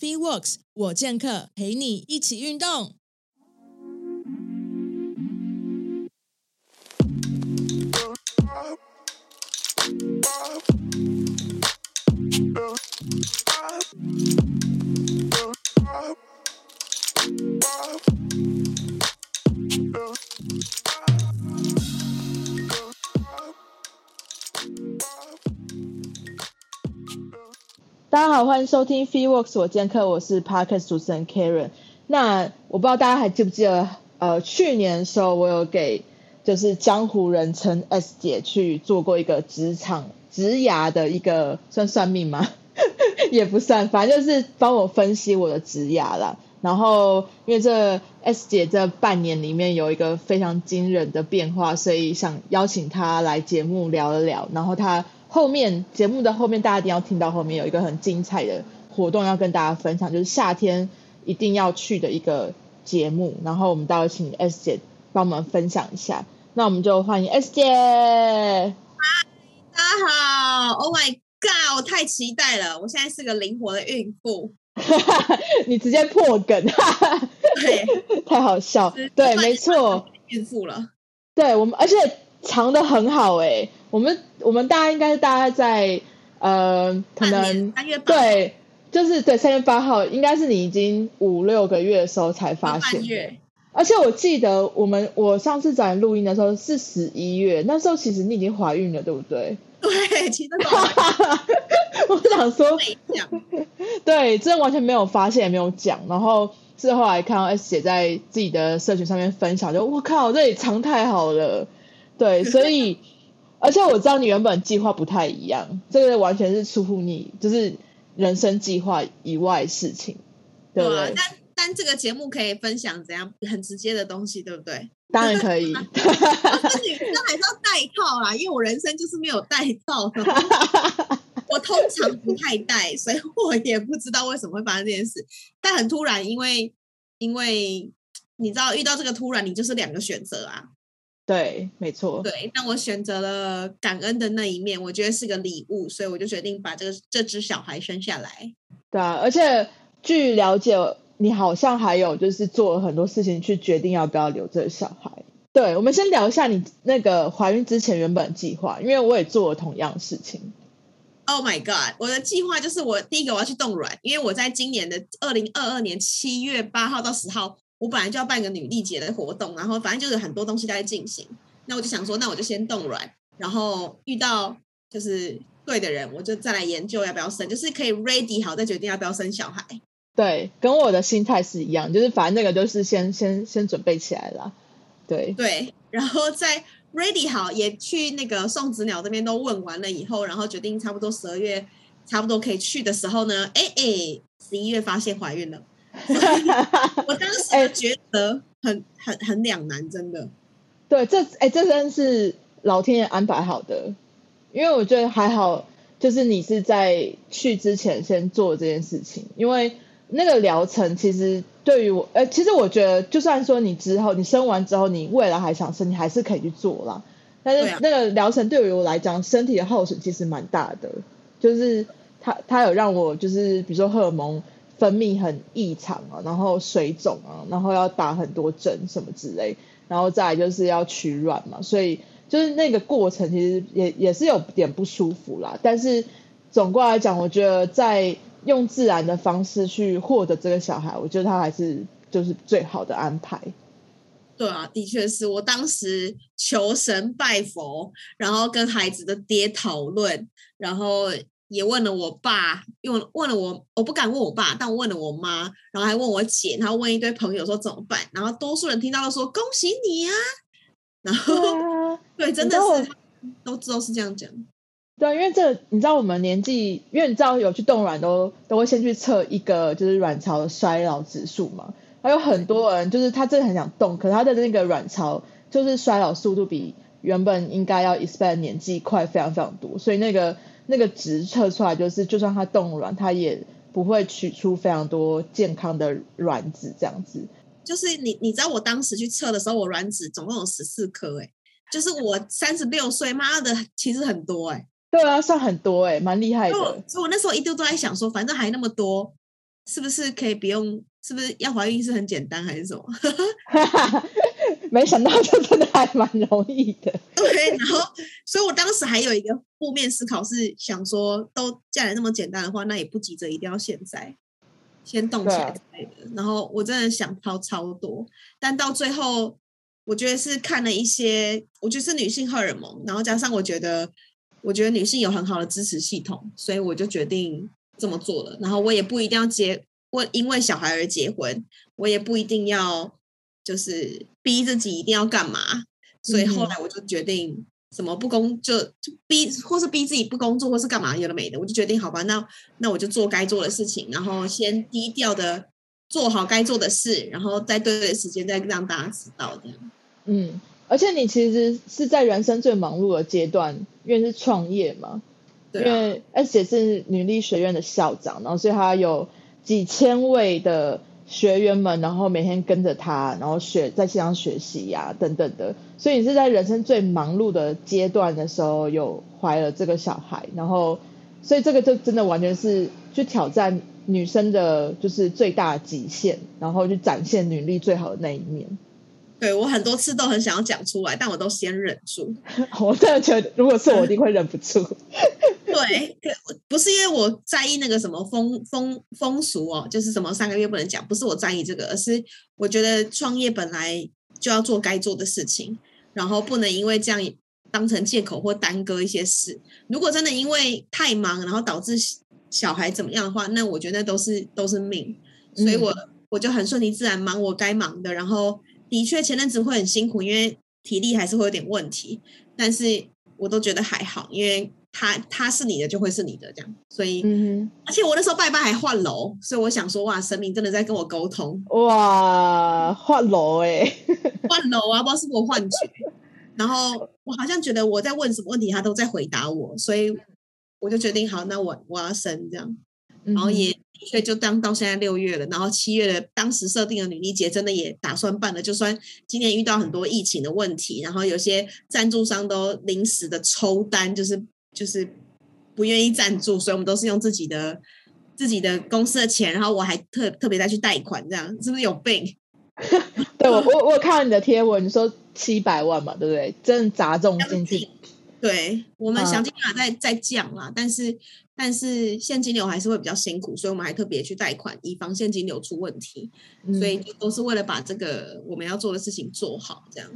FeeWorks 我健客陪你一起运动。大家好，欢迎收听 FeeWorks 我健客，我是 Podcast 主持人 Karen。那我不知道大家还记不记得，呃，去年的时候我有给就是江湖人称 S 姐去做过一个职场职涯的一个算算命吗？也不算，反正就是帮我分析我的职涯啦。然后因为这 S 姐这半年里面有一个非常惊人的变化，所以想邀请她来节目聊一聊。然后她后面节目的后面，大家一定要听到后面有一个很精彩的活动要跟大家分享，就是夏天一定要去的一个节目。然后我们待会请 S 姐帮我们分享一下。那我们就欢迎 S 姐。大家好，Oh my God，我太期待了！我现在是个灵活的孕妇，你直接破梗，对，太好笑。对，没错，孕妇了。对我们，而且藏的很好哎。我们我们大家应该是大概在呃，可能三月八对，就是对三月八号，应该是你已经五六个月的时候才发现。而且我记得我们我上次找你录音的时候是十一月，那时候其实你已经怀孕了，对不对？对，其实 我想说，对，真的完全没有发现，也没有讲。然后是后来看到 S 姐在自己的社群上面分享，就我靠，这里藏太好了。对，所以而且我知道你原本计划不太一样，这个完全是出乎你就是人生计划以外事情，对不对？但但这个节目可以分享怎样很直接的东西，对不对？当然可以，但女生还是要带套啦，因为我人生就是没有带套的。我通常不太带，所以我也不知道为什么会发生这件事。但很突然，因为因为你知道遇到这个突然，你就是两个选择啊。对，没错。对，那我选择了感恩的那一面，我觉得是个礼物，所以我就决定把这个这只小孩生下来。对啊，而且据了解。你好像还有就是做了很多事情去决定要不要留这个小孩。对，我们先聊一下你那个怀孕之前原本计划，因为我也做了同样事情。Oh my god！我的计划就是我第一个我要去冻卵，因为我在今年的二零二二年七月八号到十号，我本来就要办个女力节的活动，然后反正就是很多东西在进行。那我就想说，那我就先冻卵，然后遇到就是对的人，我就再来研究要不要生，就是可以 ready 好再决定要不要生小孩。对，跟我的心态是一样，就是反正那个都是先先先准备起来了，对对，然后在 ready 好，也去那个送子鸟这边都问完了以后，然后决定差不多十二月差不多可以去的时候呢，哎哎，十一月发现怀孕了，我当时觉得很很很两难，真的。对，这哎这真是老天爷安排好的，因为我觉得还好，就是你是在去之前先做这件事情，因为。那个疗程其实对于我，呃，其实我觉得，就算说你之后你生完之后，你未来还想生，你还是可以去做啦。但是那个疗程对于我来讲，身体的耗损其实蛮大的。就是它它有让我就是比如说荷尔蒙分泌很异常啊，然后水肿啊，然后要打很多针什么之类，然后再就是要取卵嘛，所以就是那个过程其实也也是有点不舒服啦。但是总过来讲，我觉得在用自然的方式去获得这个小孩，我觉得他还是就是最好的安排。对啊，的确是我当时求神拜佛，然后跟孩子的爹讨论，然后也问了我爸，用问了我，我不敢问我爸，但我问了我妈，然后还问我姐，然后问一堆朋友说怎么办，然后多数人听到都说恭喜你啊，然后对，真的是都都是这样讲。对，因为这你知道我们年纪，因为你知道有去冻卵都都会先去测一个就是卵巢的衰老指数嘛。还有很多人就是他真的很想动，可是他的那个卵巢就是衰老速度比原本应该要 expect 年纪快非常非常多，所以那个那个值测出来就是，就算它冻卵，它也不会取出非常多健康的卵子这样子。就是你你知道我当时去测的时候，我卵子总共有十四颗，哎，就是我三十六岁，妈的，其实很多哎。对啊，算很多哎，蛮厉害的。所以我那时候一度都在想说，反正还那么多，是不是可以不用？是不是要怀孕是很简单还是什么？没想到这真的还蛮容易的。对，然后，所以我当时还有一个负面思考是想说，都嫁来那么简单的话，那也不急着一定要现在先动起来之类的。然后我真的想超超多，但到最后，我觉得是看了一些，我觉得是女性荷尔蒙，然后加上我觉得，我觉得女性有很好的支持系统，所以我就决定这么做了。然后我也不一定要结，我因为小孩而结婚，我也不一定要。就是逼自己一定要干嘛，所以后来我就决定什么不工就就逼，或是逼自己不工作，或是干嘛有的没的，我就决定好吧，那那我就做该做的事情，然后先低调的做好该做的事，然后在对的时间再让大家知道这样。嗯，而且你其实是在人生最忙碌的阶段，因为是创业嘛，因为而且是女力学院的校长，然后所以他有几千位的。学员们，然后每天跟着他，然后学在线上学习呀，等等的。所以你是在人生最忙碌的阶段的时候，有怀了这个小孩，然后，所以这个就真的完全是去挑战女生的，就是最大极限，然后去展现女力最好的那一面。对我很多次都很想要讲出来，但我都先忍住。我真的觉得，如果是我，一定会忍不住。对，不是因为我在意那个什么风风风俗哦，就是什么三个月不能讲，不是我在意这个，而是我觉得创业本来就要做该做的事情，然后不能因为这样当成借口或耽搁一些事。如果真的因为太忙，然后导致小孩怎么样的话，那我觉得都是都是命。所以我我就很顺其自然，忙我该忙的。然后的确前阵子会很辛苦，因为体力还是会有点问题，但是我都觉得还好，因为。他他是你的就会是你的这样，所以，嗯而且我那时候拜拜还换楼，所以我想说，哇，神明真的在跟我沟通，哇，换楼哎，换楼啊，不知道是不是幻觉，然后我好像觉得我在问什么问题，他都在回答我，所以我就决定好，那我我要生这样，然后也所以就当到现在六月了，然后七月的当时设定的女力节真的也打算办了，就算今年遇到很多疫情的问题，然后有些赞助商都临时的抽单，就是。就是不愿意赞助，所以我们都是用自己的自己的公司的钱，然后我还特特别再去贷款，这样是不是有病？对我我我看到你的贴文，你说七百万嘛，对不对？真的砸中经济。对我们想尽办法再再降啦，但是但是现金流还是会比较辛苦，所以我们还特别去贷款，以防现金流出问题。所以都是为了把这个我们要做的事情做好，这样。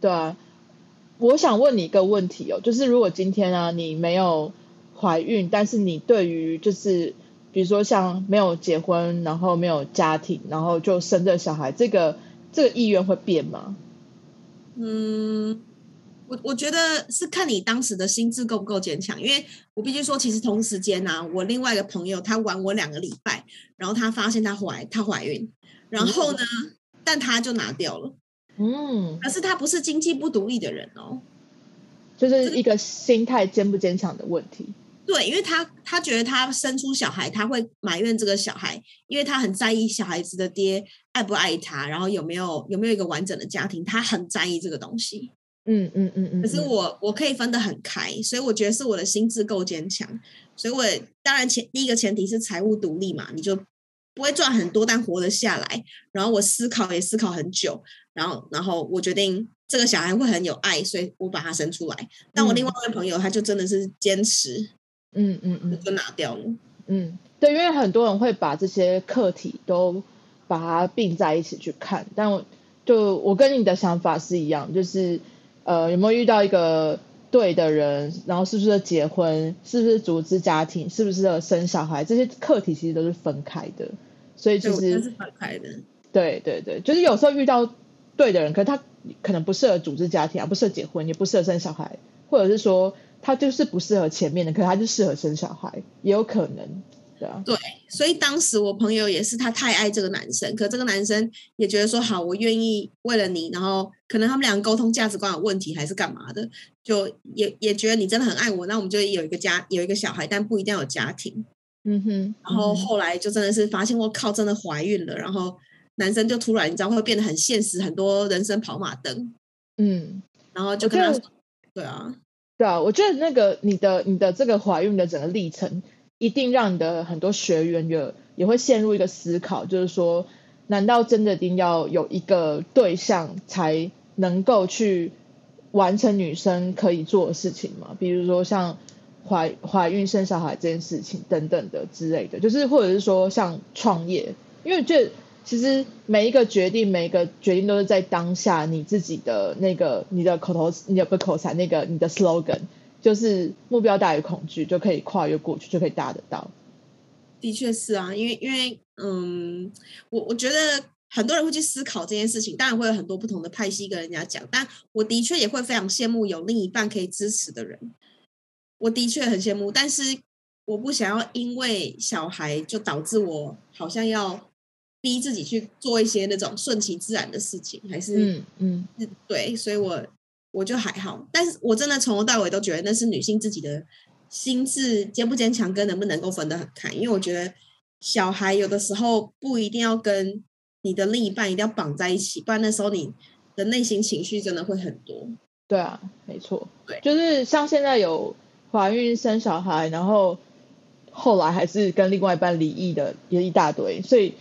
对啊。我想问你一个问题哦，就是如果今天啊你没有怀孕，但是你对于就是比如说像没有结婚，然后没有家庭，然后就生这小孩，这个这个意愿会变吗？嗯，我我觉得是看你当时的心智够不够坚强，因为我必须说，其实同时间呢，我另外一个朋友她玩我两个礼拜，然后她发现她怀她怀孕，然后呢，但她就拿掉了。嗯，可是她不是经济不独立的人哦，就是一个心态坚不坚强的问题。对，因为他他觉得他生出小孩，他会埋怨这个小孩，因为他很在意小孩子的爹爱不爱他，然后有没有有没有一个完整的家庭，他很在意这个东西。嗯嗯嗯嗯。可是我我可以分得很开，所以我觉得是我的心智够坚强，所以我当然前第一个前提是财务独立嘛，你就不会赚很多，但活得下来。然后我思考也思考很久。然后，然后我决定这个小孩会很有爱，所以我把他生出来。但我另外一位朋友，他就真的是坚持，嗯嗯嗯，就拿掉了。嗯，对，因为很多人会把这些课题都把它并在一起去看，但我就我跟你的想法是一样，就是呃，有没有遇到一个对的人，然后是不是结婚，是不是组织家庭，是不是生小孩，这些课题其实都是分开的。所以其实是分开的。对对对，就是有时候遇到。对的人，可是他可能不适合组织家庭啊，不适合结婚，也不适合生小孩，或者是说他就是不适合前面的，可是他就适合生小孩，也有可能，对啊。对，所以当时我朋友也是，他太爱这个男生，可这个男生也觉得说好，我愿意为了你，然后可能他们两个沟通价值观有问题，还是干嘛的，就也也觉得你真的很爱我，那我们就有一个家，有一个小孩，但不一定要有家庭。嗯哼。然后后来就真的是发现，我靠，真的怀孕了，然后。男生就突然你知道会变得很现实，很多人生跑马灯，嗯，然后就跟他说，对啊，对啊，我觉得那个你的你的这个怀孕的整个历程，一定让你的很多学员有也会陷入一个思考，就是说，难道真的一定要有一个对象才能够去完成女生可以做的事情吗？比如说像怀怀孕生小孩这件事情等等的之类的，就是或者是说像创业，因为这其实每一个决定，每一个决定都是在当下你自己的那个你的口头，你的不口才，那个你的 slogan。就是目标大于恐惧，就可以跨越过去，就可以达得到。的确是啊，因为因为嗯，我我觉得很多人会去思考这件事情，当然会有很多不同的派系跟人家讲，但我的确也会非常羡慕有另一半可以支持的人。我的确很羡慕，但是我不想要因为小孩就导致我好像要逼自己去做一些那种顺其自然的事情，还是嗯嗯对，所以我。我就还好，但是我真的从头到尾都觉得那是女性自己的心智坚不坚强，跟能不能够分得很开。因为我觉得小孩有的时候不一定要跟你的另一半一定要绑在一起，不然那时候你的内心情绪真的会很多。对啊，没错，对，就是像现在有怀孕生小孩，然后后来还是跟另外一半离异的也一大堆，所以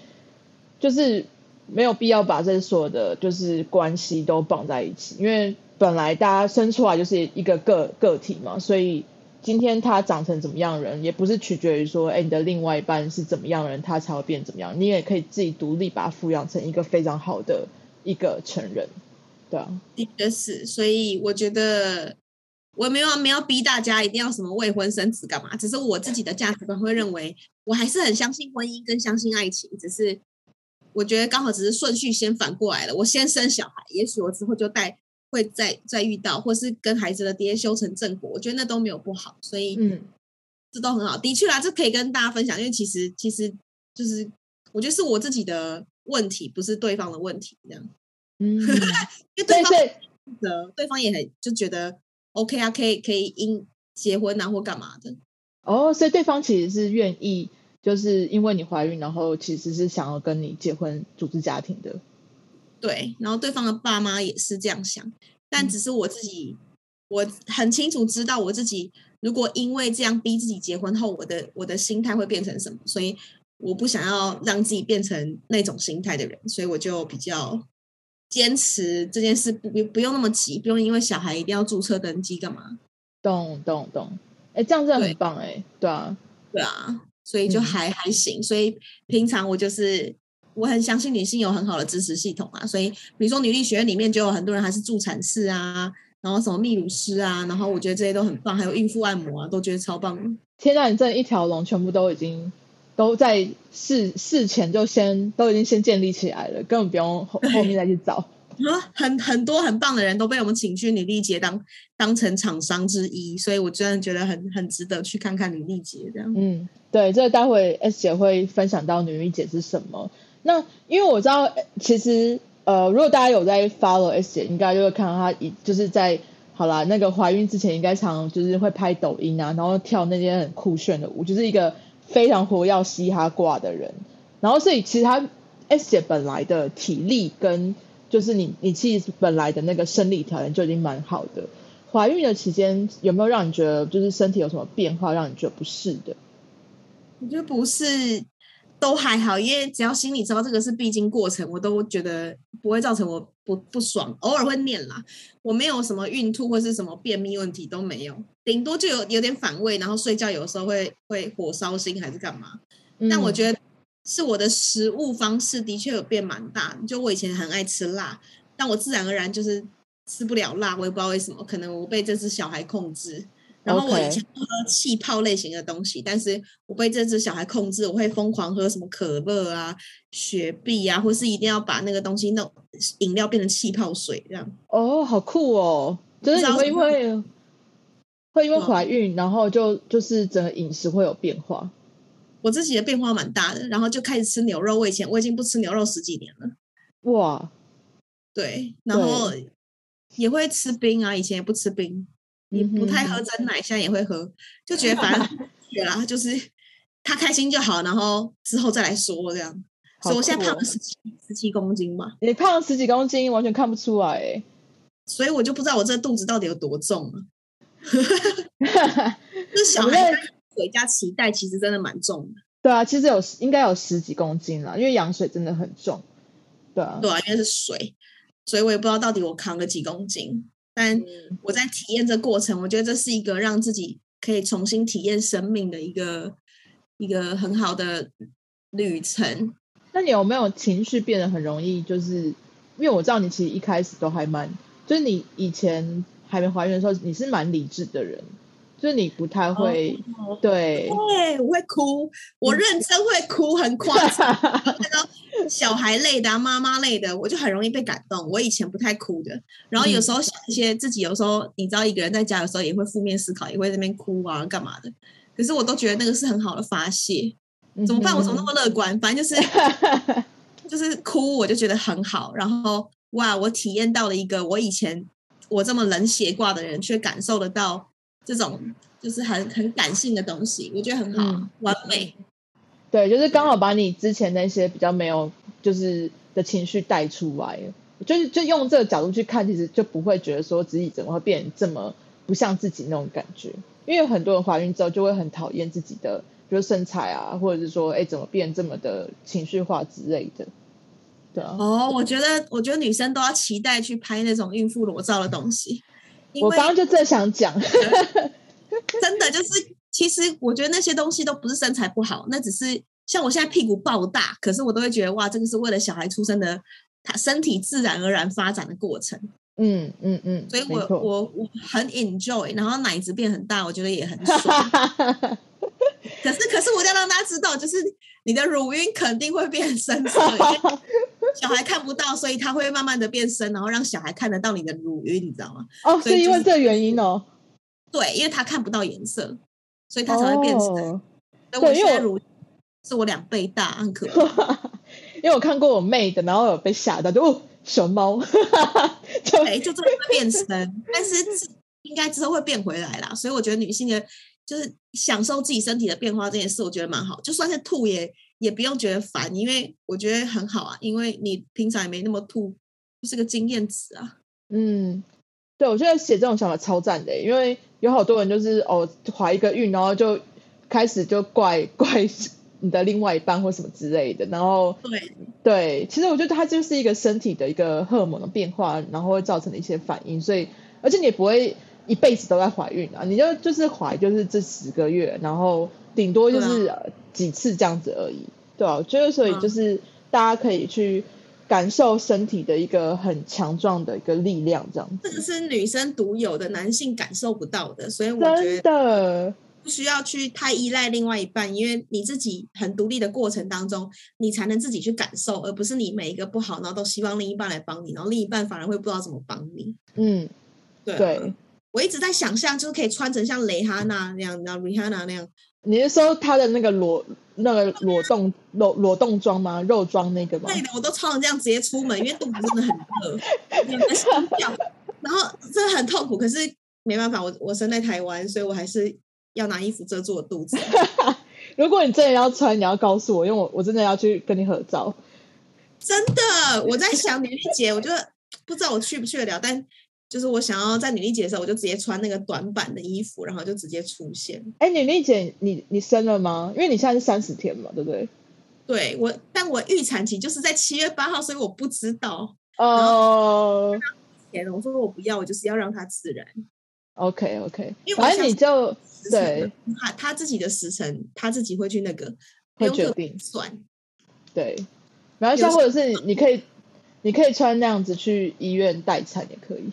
就是没有必要把这所有的就是关系都绑在一起，因为。本来大家生出来就是一个个个体嘛，所以今天他长成怎么样人，也不是取决于说，哎，你的另外一半是怎么样人，他才会变怎么样。你也可以自己独立把他抚养成一个非常好的一个成人，对啊，的确是。所以我觉得我没有没有逼大家一定要什么未婚生子干嘛，只是我自己的价值观会认为，我还是很相信婚姻跟相信爱情，只是我觉得刚好只是顺序先反过来了，我先生小孩，也许我之后就带。会再再遇到，或是跟孩子的爹修成正果，我觉得那都没有不好，所以嗯，这都很好。的确啦，这可以跟大家分享，因为其实其实就是我觉得是我自己的问题，不是对方的问题，这样。嗯，因为对方的对方也很就觉得 OK 啊，可以可以因结婚啊或干嘛的。哦，所以对方其实是愿意，就是因为你怀孕，然后其实是想要跟你结婚组织家庭的。对，然后对方的爸妈也是这样想，但只是我自己，我很清楚知道我自己，如果因为这样逼自己结婚后，我的我的心态会变成什么，所以我不想要让自己变成那种心态的人，所以我就比较坚持这件事，不不用那么急，不用因为小孩一定要注册登记干嘛？懂懂懂，哎，这样真的很棒哎，对啊，对啊，所以就还还行，所以平常我就是。我很相信女性有很好的支持系统啊，所以比如说女力学院里面就有很多人还是助产士啊，然后什么泌乳师啊，然后我觉得这些都很棒，还有孕妇按摩啊，都觉得超棒。天呐，你这一条龙全部都已经都在事事前就先都已经先建立起来了，根本不用后 后面再去找。很很多很棒的人都被我们请去女力节当当成厂商之一，所以我真的觉得很很值得去看看女力节这样。嗯，对，这待会 S 姐会分享到女力节是什么。那因为我知道，其实呃，如果大家有在 follow S 姐，应该就会看到她，一就是在好啦，那个怀孕之前应该常就是会拍抖音啊，然后跳那些很酷炫的舞，就是一个非常活要嘻哈挂的人。然后所以其实她 S 姐本来的体力跟就是你你其实本来的那个生理条件就已经蛮好的。怀孕的期间有没有让你觉得就是身体有什么变化，让你觉得不适的？我觉得不是。都还好，因为只要心里知道这个是必经过程，我都觉得不会造成我不不爽。偶尔会念啦，我没有什么孕吐或是什么便秘问题都没有，顶多就有有点反胃，然后睡觉有的时候会会火烧心还是干嘛。但我觉得是我的食物方式的确有变蛮大，就我以前很爱吃辣，但我自然而然就是吃不了辣，我也不知道为什么，可能我被这只小孩控制。然后我以前喝气泡类型的东西，但是我被这只小孩控制，我会疯狂喝什么可乐啊、雪碧啊，或是一定要把那个东西弄饮料变成气泡水这样。哦，好酷哦！就是你会因为会因为怀孕，然后就就是整个饮食会有变化。我自己的变化蛮大的，然后就开始吃牛肉。我以前我已经不吃牛肉十几年了。哇，对，然后也会吃冰啊，以前也不吃冰。你不太喝真奶，现在也会喝，就觉得反正对 啦，就是他开心就好，然后之后再来说这样。所以我现在胖了十七十七公斤嘛。你胖了十几公斤，完全看不出来哎。所以我就不知道我这肚子到底有多重了。哈哈哈哈哈！就小孩嘴加脐带，其实真的蛮重的。对啊，其实有应该有十几公斤了，因为羊水真的很重。对啊，对啊，因为是水，所以我也不知道到底我扛了几公斤。但我在体验这过程，我觉得这是一个让自己可以重新体验生命的一个一个很好的旅程。那你有没有情绪变得很容易？就是因为我知道你其实一开始都还蛮，就是你以前还没怀孕的时候，你是蛮理智的人。就是你不太会，对，对，我会哭，我认真会哭，很夸张。那个小孩类的、啊妈妈类的，我就很容易被感动。我以前不太哭的，然后有时候想一些自己，有时候你知道，一个人在家的时候也会负面思考，也会在那边哭啊，干嘛的。可是我都觉得那个是很好的发泄。怎么办？我怎么那么乐观？反正就是 就是哭，我就觉得很好。然后哇，我体验到了一个我以前我这么冷血挂的人，却感受得到。这种就是很很感性的东西，我觉得很好，完美。对，就是刚好把你之前那些比较没有就是的情绪带出来，就是就用这个角度去看，其实就不会觉得说自己怎么会变这么不像自己那种感觉。因为很多人怀孕之后就会很讨厌自己的，比如身材啊，或者是说，哎，怎么变这么的情绪化之类的。对啊。哦，我觉得，我觉得女生都要期待去拍那种孕妇裸照的东西。我刚刚就正想讲，真的就是，其实我觉得那些东西都不是身材不好，那只是像我现在屁股爆大，可是我都会觉得哇，这个是为了小孩出生的，他身体自然而然发展的过程。嗯嗯嗯，所以我我我很 enjoy，然后奶子变很大，我觉得也很爽。可是可是我要让大家知道，就是你的乳晕肯定会变深色。小孩看不到，所以他会慢慢的变深，然后让小孩看得到你的乳晕，你知道吗？哦，是因为这个原因哦。对，因为他看不到颜色，所以它才会变深。对，因为乳是我两倍大，很可 怕。因为我看过我妹的，然后有被吓到，就哦，熊猫，对，就真的会变深，但是应该之后会变回来啦。所以我觉得女性的，就是享受自己身体的变化这件事，我觉得蛮好。就算是吐也。也不用觉得烦，因为我觉得很好啊，因为你平常也没那么吐，就是个经验值啊。嗯，对，我觉得写这种想法超赞的，因为有好多人就是哦怀一个孕，然后就开始就怪怪你的另外一半或什么之类的，然后对对，其实我觉得它就是一个身体的一个荷尔蒙的变化，然后会造成的一些反应，所以而且你也不会一辈子都在怀孕啊，你就就是怀就是这十个月，然后顶多就是。几次这样子而已，对啊，我觉得所以就是大家可以去感受身体的一个很强壮的一个力量，这样。这个是女生独有的，男性感受不到的，所以我觉得不需要去太依赖另外一半，因为你自己很独立的过程当中，你才能自己去感受，而不是你每一个不好，然后都希望另一半来帮你，然后另一半反而会不知道怎么帮你。嗯，对。我一直在想象，就是可以穿成像蕾哈娜那样，然后 Rihanna 那样。你是说他的那个裸那个裸冻裸裸冻装吗？肉装那个吗？对的，我都穿成这样直接出门，因为肚子真的很热，有点心跳，然后真的很痛苦。可是没办法，我我生在台湾，所以我还是要拿衣服遮住我肚子。如果你真的要穿，你要告诉我，因为我我真的要去跟你合照。真的，我在想女力姐，我觉得不知道我去不去得了，但。就是我想要在女力姐的时候，我就直接穿那个短版的衣服，然后就直接出现。哎，女力姐，你你生了吗？因为你现在是三十天嘛，对不对？对我，但我预产期就是在七月八号，所以我不知道。哦。天，我说我不要，我就是要让它自然。OK OK，反正你就对他他自己的时辰，他自己会去那个会决定算。对，然后像或者是你可以你可以穿那样子去医院待产也可以。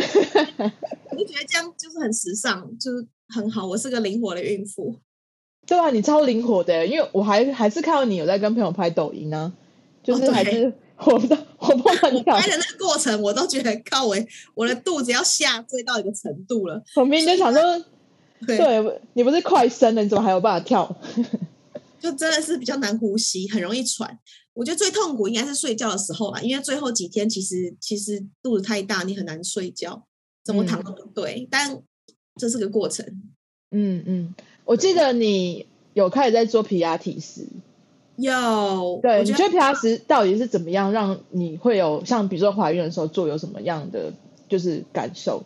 我就觉得这样就是很时尚，就是很好。我是个灵活的孕妇，对啊，你超灵活的，因为我还还是看到你有在跟朋友拍抖音呢，就是还是活不活蹦乱跳。拍的那个过程，我都觉得靠我我的肚子要下坠到一个程度了。我明明就想说，对你不是快生了，你怎么还有办法跳？就真的是比较难呼吸，很容易喘。我觉得最痛苦应该是睡觉的时候吧，因为最后几天其实其实肚子太大，你很难睡觉，怎么躺都不对。但这是个过程。嗯嗯，我记得你有开始在做皮亚提斯，有。对，你觉得皮亚斯到底是怎么样让你会有像比如说怀孕的时候做有什么样的就是感受？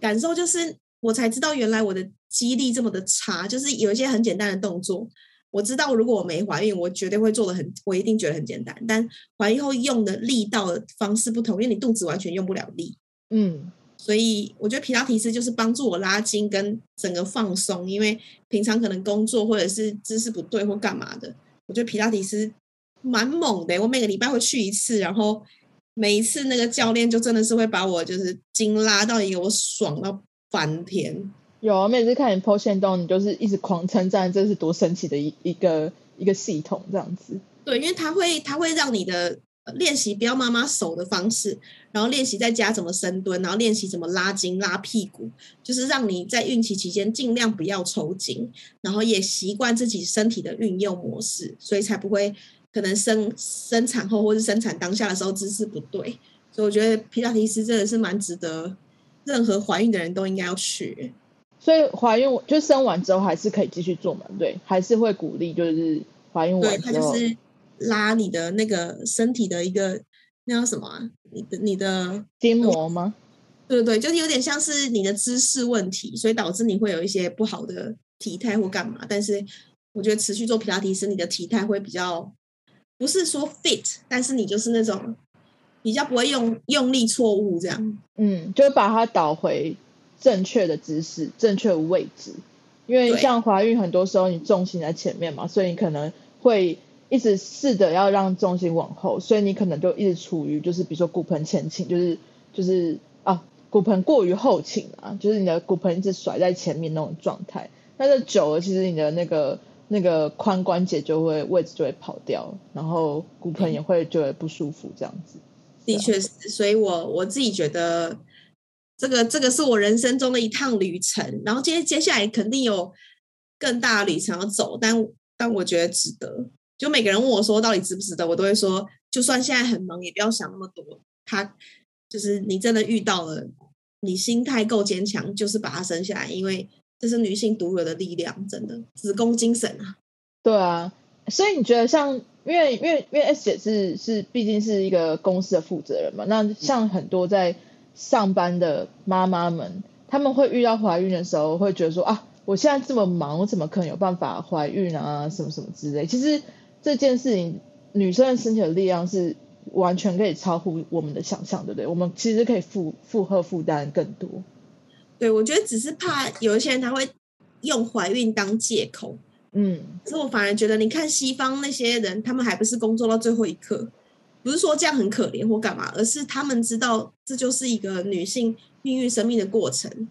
感受就是我才知道原来我的肌力这么的差，就是有一些很简单的动作。我知道如果我没怀孕，我绝对会做的很，我一定觉得很简单。但怀孕后用的力道的方式不同，因为你肚子完全用不了力，嗯，所以我觉得皮拉提斯就是帮助我拉筋跟整个放松。因为平常可能工作或者是姿势不对或干嘛的，我觉得皮拉提斯蛮猛的。我每个礼拜会去一次，然后每一次那个教练就真的是会把我就是筋拉到一个我爽到翻天。有啊，每次看你剖线动，你就是一直狂称赞，这是多神奇的一一个一个系统这样子。对，因为它会它会让你的练习不要妈妈手的方式，然后练习在家怎么深蹲，然后练习怎么拉筋拉屁股，就是让你在孕期期间尽量不要抽筋，然后也习惯自己身体的运用模式，所以才不会可能生生产后或是生产当下的时候姿势不对。所以我觉得皮拉提斯真的是蛮值得任何怀孕的人都应该要去。所以怀孕就生完之后还是可以继续做嘛？对，还是会鼓励，就是怀孕对，完之后，它就是拉你的那个身体的一个那叫什么啊？你的你的筋膜吗？对对对，就是有点像是你的姿势问题，所以导致你会有一些不好的体态或干嘛。但是我觉得持续做皮拉提斯，你的体态会比较不是说 fit，但是你就是那种比较不会用用力错误这样。嗯，就把它导回正确的姿势、正确的位置。因为像怀孕，很多时候你重心在前面嘛，所以你可能会一直试着要让重心往后，所以你可能就一直处于就是比如说骨盆前倾，就是就是啊骨盆过于后倾啊，就是你的骨盆一直甩在前面那种状态。但是久了，其实你的那个那个髋关节就会位置就会跑掉，然后骨盆也会就会不舒服这样子。的确是，所以我我自己觉得这个这个是我人生中的一趟旅程，然后接接下来肯定有更大的旅程要走，但但我觉得值得。就每个人问我说到底值不值得，我都会说，就算现在很忙，也不要想那么多。他就是你真的遇到了，你心态够坚强，就是把它生下来，因为这是女性独有的力量，真的子宫精神啊。对啊，所以你觉得像，因为因为因为 S 姐是是毕竟是一个公司的负责人嘛，那像很多在上班的妈妈们，他们会遇到怀孕的时候，会觉得说啊，我现在这么忙，我怎么可能有办法怀孕啊，什么什么之类。其实这件事情，女生的身体的力量是完全可以超乎我们的想象，对不对？我们其实可以负负荷负担更多。对，我觉得只是怕有一些人他会用怀孕当借口。嗯，所以我反而觉得，你看西方那些人，他们还不是工作到最后一刻，不是说这样很可怜或干嘛，而是他们知道这就是一个女性孕育生命的过程。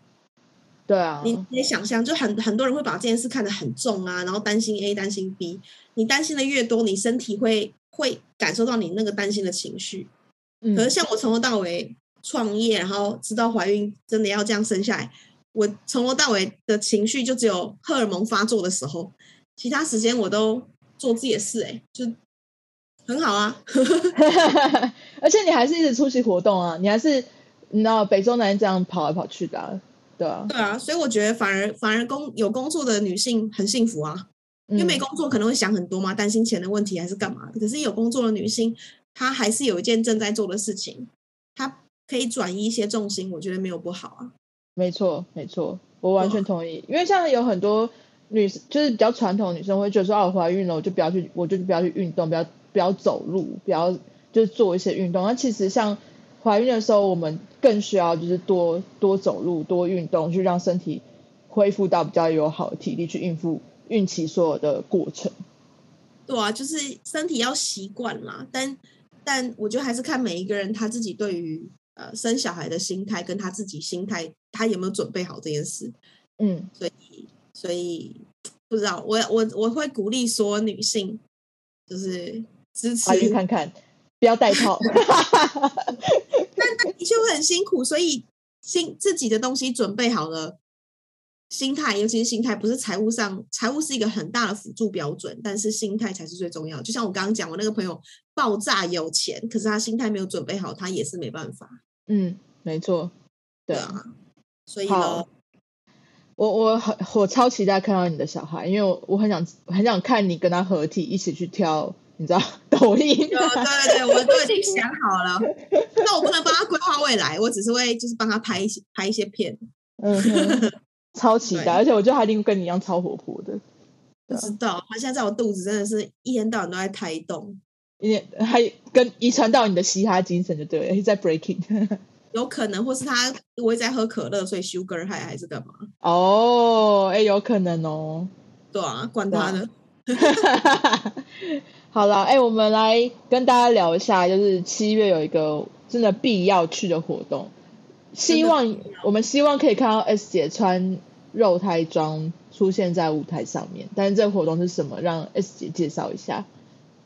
对啊，你你也想象，就很很多人会把这件事看得很重啊，然后担心 A 担心 B，你担心的越多，你身体会会感受到你那个担心的情绪。嗯可是像我从头到尾创业，然后知道怀孕真的要这样生下来，我从头到尾的情绪就只有荷尔蒙发作的时候，其他时间我都做自己的事、欸，哎，就很好啊。而且你还是一直出席活动啊，你还是你知道北中南这样跑来跑去的、啊，对啊，对啊，所以我觉得反而反而工有工作的女性很幸福啊，因为没嗯工作可能会想很多嘛，担心钱的问题还是干嘛的。可是有工作的女性，她还是有一件正在做的事情，她可以转移一些重心，我觉得没有不好啊。没错没错，我完全同意，因为像有很多女就是比较传统的女生会觉得说，啊，我怀孕了，我就不要去，我就不要去运动，不要不要走路，不要就是做一些运动。那其实像怀孕的时候，我们更需要就是多多走路、多运动，去让身体恢复到比较有好的体力去应付孕期所有的过程。对啊，就是身体要习惯啦，但但我觉得还是看每一个人他自己对于呃生小孩的心态，跟他自己心态，他有没有准备好这件事。嗯，所以不知道，我我我会鼓励所有女性，就是支持怀孕看看，不要戴套。的确会很辛苦，所以心自己的东西准备好了，心态，尤其是心态，不是财务上，财务是一个很大的辅助标准，但是心态才是最重要。就像我刚刚讲，我那个朋友爆炸有钱，可是他心态没有准备好，他也是没办法。嗯，没错，对啊。啊，所以好呢，我我很我超期待看到你的小孩，因为我我很想很想看你跟他合体一起去跳，你知道抖音。对对对，我都已经想好了。那我不能帮他规划未来，我只是会就是帮他拍一些拍一些片。嗯，超期待，而且我觉得他一定跟你一样超活泼的。不知道，他现在在我肚子真的是一天到晚都在胎动，也还跟遗传到你的嘻哈精神就对了，在 breaking。有可能，或是他我在喝可乐，所以 sugar 还还是干嘛？哦，哎，有可能哦。对啊，管他的。好了，哎，我们来跟大家聊一下，就是七月有一个真的必要去的活动，希望我们希望可以看到 S 姐穿肉胎装出现在舞台上面。但是这个活动是什么？让 S 姐介绍一下。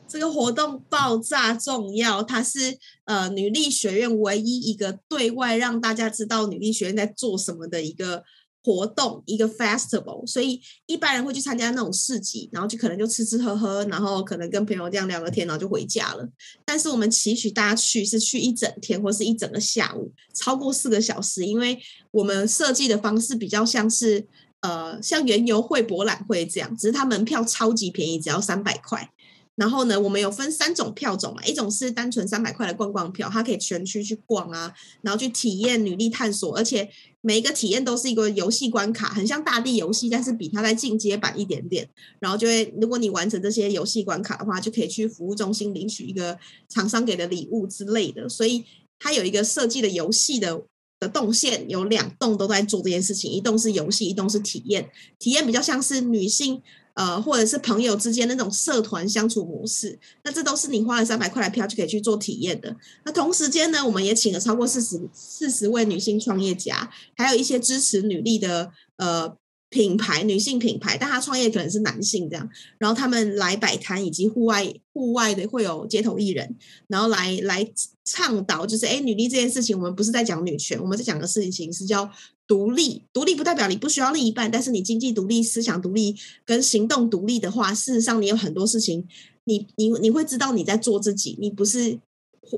这个活动爆炸重要，它是呃女力学院唯一一个对外让大家知道女力学院在做什么的一个活动，一个 festival。所以一般人会去参加那种市集，然后就可能就吃吃喝喝，然后可能跟朋友这样聊个天，然后就回家了。但是我们期许大家去是去一整天或是一整个下午，超过四个小时，因为我们设计的方式比较像是呃像园游会、博览会这样，只是它门票超级便宜，只要三百块。然后呢，我们有分三种票种嘛，一种是单纯三百块的逛逛票，它可以全区去逛啊，然后去体验女力探索，而且每一个体验都是一个游戏关卡，很像大地游戏，但是比它在进阶版一点点。然后就会，如果你完成这些游戏关卡的话，就可以去服务中心领取一个厂商给的礼物之类的。所以它有一个设计的游戏的的动线，有两栋都在做这件事情，一栋是游戏，一栋是体验。体验比较像是女性。呃，或者是朋友之间那种社团相处模式，那这都是你花了三百块的票就可以去做体验的。那同时间呢，我们也请了超过四十四十位女性创业家，还有一些支持女力的呃品牌，女性品牌，但他创业可能是男性这样，然后他们来摆摊，以及户外户外的会有街头艺人，然后来来倡导，就是哎，女力这件事情，我们不是在讲女权，我们在讲的事情是叫。独立，独立不代表你不需要另一半，但是你经济独立、思想独立跟行动独立的话，事实上你有很多事情，你你你会知道你在做自己，你不是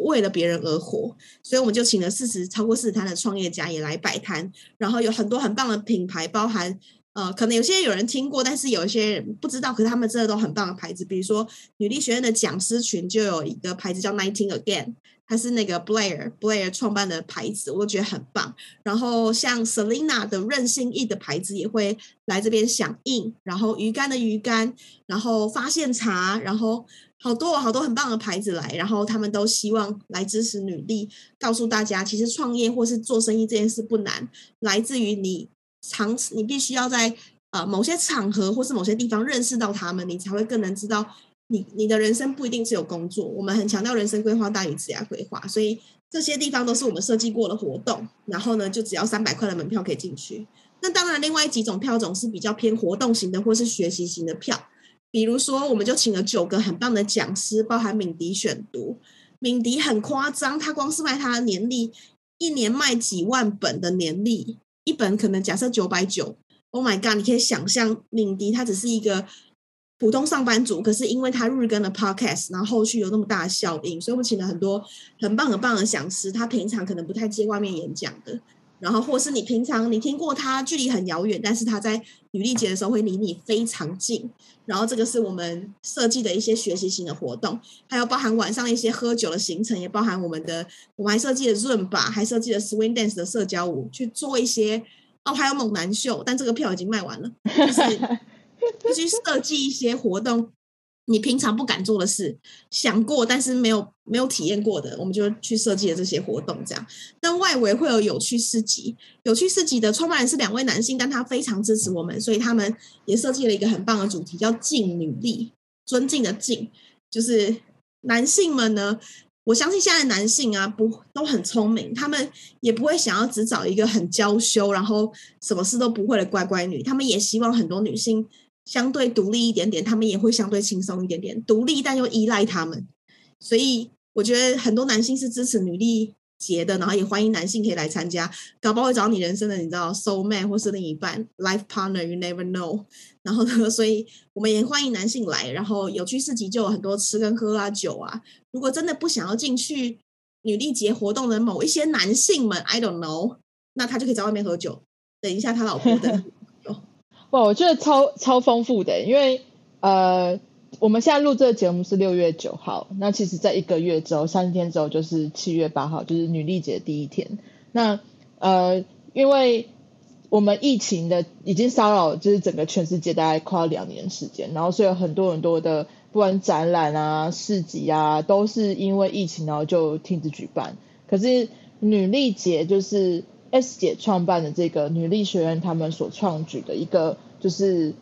为了别人而活。所以我们就请了四十超过四十摊的创业家也来摆摊，然后有很多很棒的品牌，包含呃，可能有些有人听过，但是有一些人不知道，可是他们真的都很棒的牌子，比如说女力学院的讲师群就有一个牌子叫 Nineteen Again。它是那个 Blair Blair 创办的牌子，我觉得很棒。然后像 Selina 的任性意的牌子也会来这边响应。然后鱼竿的鱼竿，然后发现茶，然后好多好多很棒的牌子来。然后他们都希望来支持女力，告诉大家，其实创业或是做生意这件事不难，来自于你长你必须要在呃某些场合或是某些地方认识到他们，你才会更能知道。你你的人生不一定只有工作，我们很强调人生规划大于职业规划，所以这些地方都是我们设计过的活动。然后呢，就只要三百块的门票可以进去。那当然，另外几种票种是比较偏活动型的或是学习型的票。比如说，我们就请了九个很棒的讲师，包含敏迪选读。敏迪很夸张，他光是卖他的年历，一年卖几万本的年历，一本可能假设九百九。Oh my god！你可以想象，敏迪他只是一个。普通上班族，可是因为他日更的 podcast，然后后续有那么大的效应，所以我们请了很多很棒很棒的讲师。他平常可能不太接外面演讲的，然后或是你平常你听过他距离很遥远，但是他在女力节的时候会离你非常近。然后这个是我们设计的一些学习型的活动，还有包含晚上一些喝酒的行程，也包含我们的我们还设计了 Zoom 吧，还设计了 Swing Dance 的社交舞，去做一些哦，还有猛男秀，但这个票已经卖完了，就是。去设计一些活动，你平常不敢做的事，想过但是没有没有体验过的，我们就去设计了这些活动。这样，但外围会有有趣市集，有趣市集的创办人是两位男性，但他非常支持我们，所以他们也设计了一个很棒的主题，叫“敬女力”，尊敬的敬，就是男性们呢。我相信现在男性啊，不都很聪明，他们也不会想要只找一个很娇羞，然后什么事都不会的乖乖女，他们也希望很多女性。相对独立一点点，他们也会相对轻松一点点。独立但又依赖他们，所以我觉得很多男性是支持女力节的，然后也欢迎男性可以来参加，搞不好会找你人生的你知道 soul man 或是另一半 life partner，you never know。然后呢，所以我们也欢迎男性来。然后有趣市集就有很多吃跟喝啊酒啊。如果真的不想要进去女力节活动的某一些男性们，I don't know，那他就可以在外面喝酒，等一下他老婆的。哇，我觉得超超丰富的，因为呃，我们现在录这个节目是六月九号，那其实在一个月之后，三天之后就是七月八号，就是女历节第一天。那呃，因为我们疫情的已经骚扰就是整个全世界大概快要两年时间，然后所以有很多很多的不管展览啊、市集啊，都是因为疫情然后就停止举办。可是女历节就是 S 姐创办的这个女力学院，他们所创举的一个就是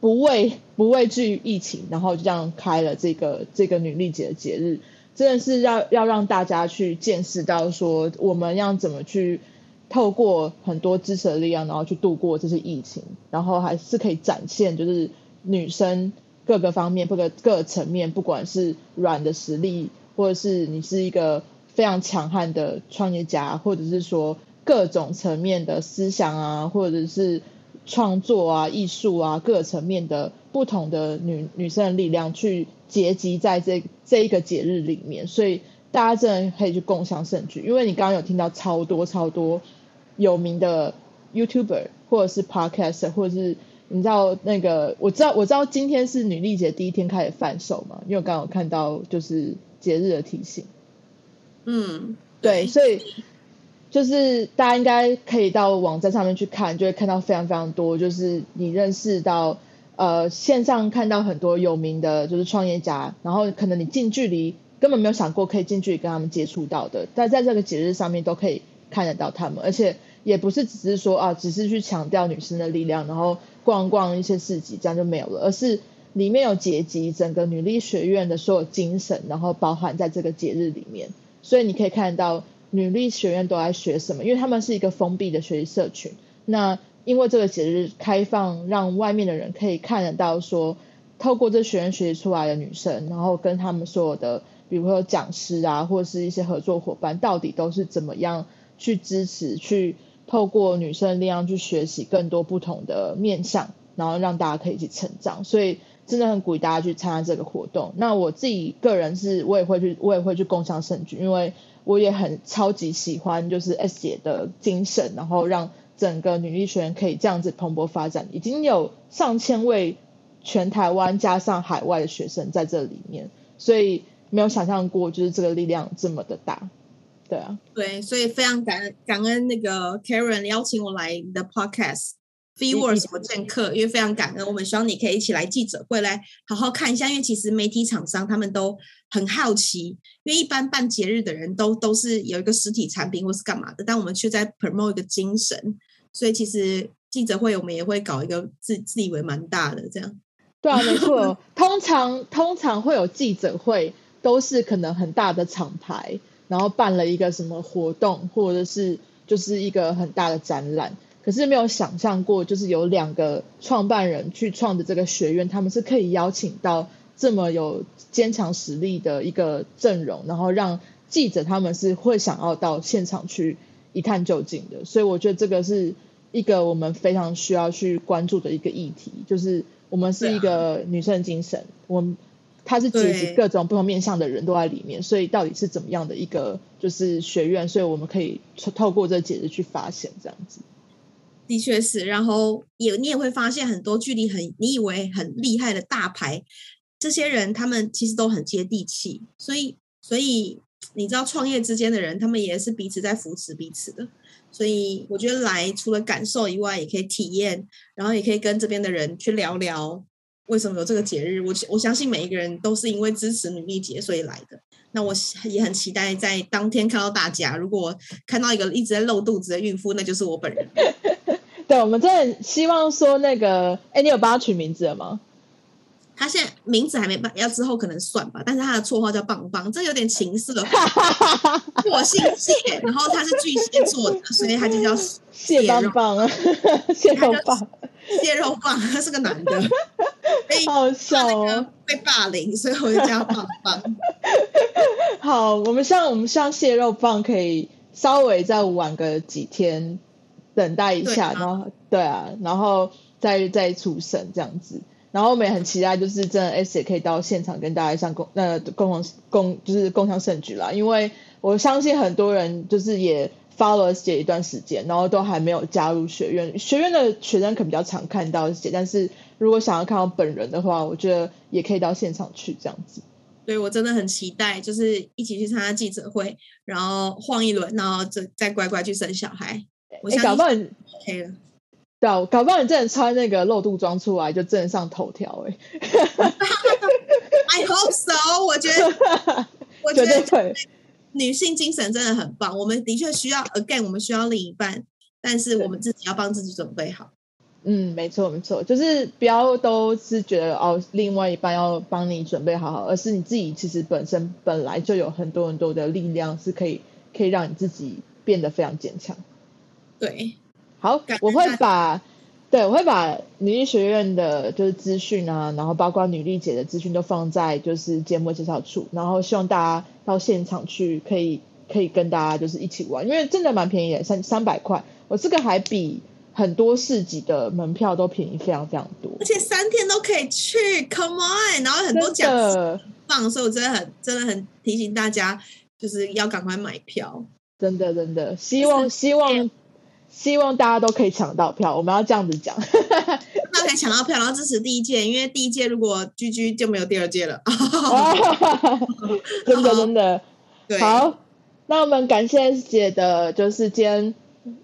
不畏不畏惧疫情，然后就这样开了这个这个女力节的节日，真的是要要让大家去见识到说我们要怎么去。透过很多支持的力量，然后去度过这些疫情，然后还是可以展现，就是女生各个方面、各个各层面，不管是软的实力，或者是你是一个非常强悍的创业家，或者是说各种层面的思想啊，或者是创作啊、艺术啊，各个层面的不同的女女生的力量去结集在这这一个节日里面，所以大家真的可以去共享盛举，因为你刚刚有听到超多超多。有名的 YouTuber 或者是 Podcast，或者是你知道那个，我知道我知道今天是女力节第一天开始贩售嘛，因为我刚好看到就是节日的提醒。嗯，对，所以就是大家应该可以到网站上面去看，就会看到非常非常多，就是你认识到呃线上看到很多有名的就是创业家，然后可能你近距离根本没有想过可以近距离跟他们接触到的，但在这个节日上面都可以。看得到他们，而且也不是只是说啊，只是去强调女生的力量，然后逛逛一些市集，这样就没有了，而是里面有结集整个女力学院的所有精神，然后包含在这个节日里面。所以你可以看到女力学院都在学什么，因为他们是一个封闭的学习社群。那因为这个节日开放，让外面的人可以看得到，说透过这学院学习出来的女生，然后跟他们所有的，比如说讲师啊，或者是一些合作伙伴，到底都是怎么样。去支持，去透过女生力量去学习更多不同的面向，然后让大家可以一起成长。所以真的很鼓励大家去参加这个活动。那我自己个人是，我也会去，我也会去共享盛举，因为我也很超级喜欢就是 S 姐的精神，然后让整个女力学院可以这样子蓬勃发展。已经有上千位全台湾加上海外的学生在这里面，所以没有想象过就是这个力量这么的大。对啊，对，所以非常感恩感恩那个 Karen 邀请我来你的 Podcast Viewers 我见客，因为非常感恩，我们希望你可以一起来记者会来好好看一下，因为其实媒体厂商他们都很好奇，因为一般办节日的人都都是有一个实体产品或是干嘛的，但我们却在 promote 一个精神，所以其实记者会我们也会搞一个自自以为蛮大的这样。对啊，没错，通常通常会有记者会，都是可能很大的厂牌。然后办了一个什么活动，或者是就是一个很大的展览，可是没有想象过，就是有两个创办人去创的这个学院，他们是可以邀请到这么有坚强实力的一个阵容，然后让记者他们是会想要到现场去一探究竟的。所以我觉得这个是一个我们非常需要去关注的一个议题，就是我们是一个女生精神，我们。它是集集各种不同面向的人都在里面，所以到底是怎么样的一个就是学院？所以我们可以透过这个节日去发现这样子。的确是，然后也你也会发现很多距离很你以为很厉害的大牌，这些人他们其实都很接地气。所以，所以你知道创业之间的人，他们也是彼此在扶持彼此的。所以我觉得来除了感受以外，也可以体验，然后也可以跟这边的人去聊聊。为什么有这个节日？我我相信每一个人都是因为支持女力节所以来的。那我也很期待在当天看到大家。如果看到一个一直在露肚子的孕妇，那就是我本人。对，我们真的希望说那个，哎，你有帮他取名字了吗？他现在名字还没办，要之后可能算吧。但是他的绰号叫棒棒，这有点情色。我姓谢，然后他是巨蟹座的，所以他就叫蟹棒棒啊，蟹肉棒，蟹肉棒，他是个男的。好笑哦！被霸凌，所以我就叫棒棒。好，我们希望我们希望蟹肉棒可以稍微再晚个几天，等待一下，然后对啊，然后再再出生这样子。然后我们也很期待，就是真的 S 也可以到现场跟大家上共呃共同共就是共享盛举啦。因为我相信很多人就是也 follow S 姐一段时间，然后都还没有加入学院。学院的学生可能比较常看到 S 姐，但是如果想要看到本人的话，我觉得也可以到现场去这样子。对我真的很期待，就是一起去参加记者会，然后晃一轮，然后再再乖乖去生小孩。我搞不好 OK 了。对啊，搞不好你真的穿那个露肚装出来就真的上头条哎、I hope so，我觉得 我觉得对。女性精神真的很棒，我们的确需要，again，我们需要另一半，但是我们自己要帮自己准备好。嗯，没错没错，就是不要都是觉得哦，另外一半要帮你准备好好，而是你自己其实本身本来就有很多很多的力量，是可以可以让你自己变得非常坚强。对，好，我会把对，我会把女力学院的就是资讯啊，然后包括女力姐的资讯都放在就是节目介绍处，然后希望大家到现场去可以可以跟大家就是一起玩，因为真的蛮便宜的，三三百块，我这个还比很多市集的门票都便宜非常非常多而，且三天都可以去，Come on，然后很多真奖放，所以我真的很真的很提醒大家，就是要赶快买票。真的真的，希望希望希望大家都可以抢到票，我们要这样子讲。那可以抢到票，然后支持第一届，因为第一届如果 GG 就没有第二届了。真的 真的。对，好，那我们感谢 S 姐的，就是今天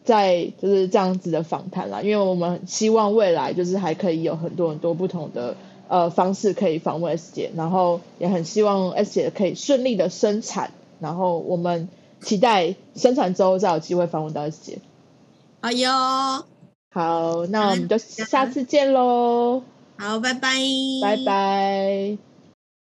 在就是这样子的访谈啦，因为我们希望未来就是还可以有很多很多不同的呃方式可以访问 S 姐，然后也很希望 S 姐可以顺利的生产，然后我们期待生产之后再有机会访问到 S 姐。好哟，好，那我们就下次见喽，好，拜拜，拜拜。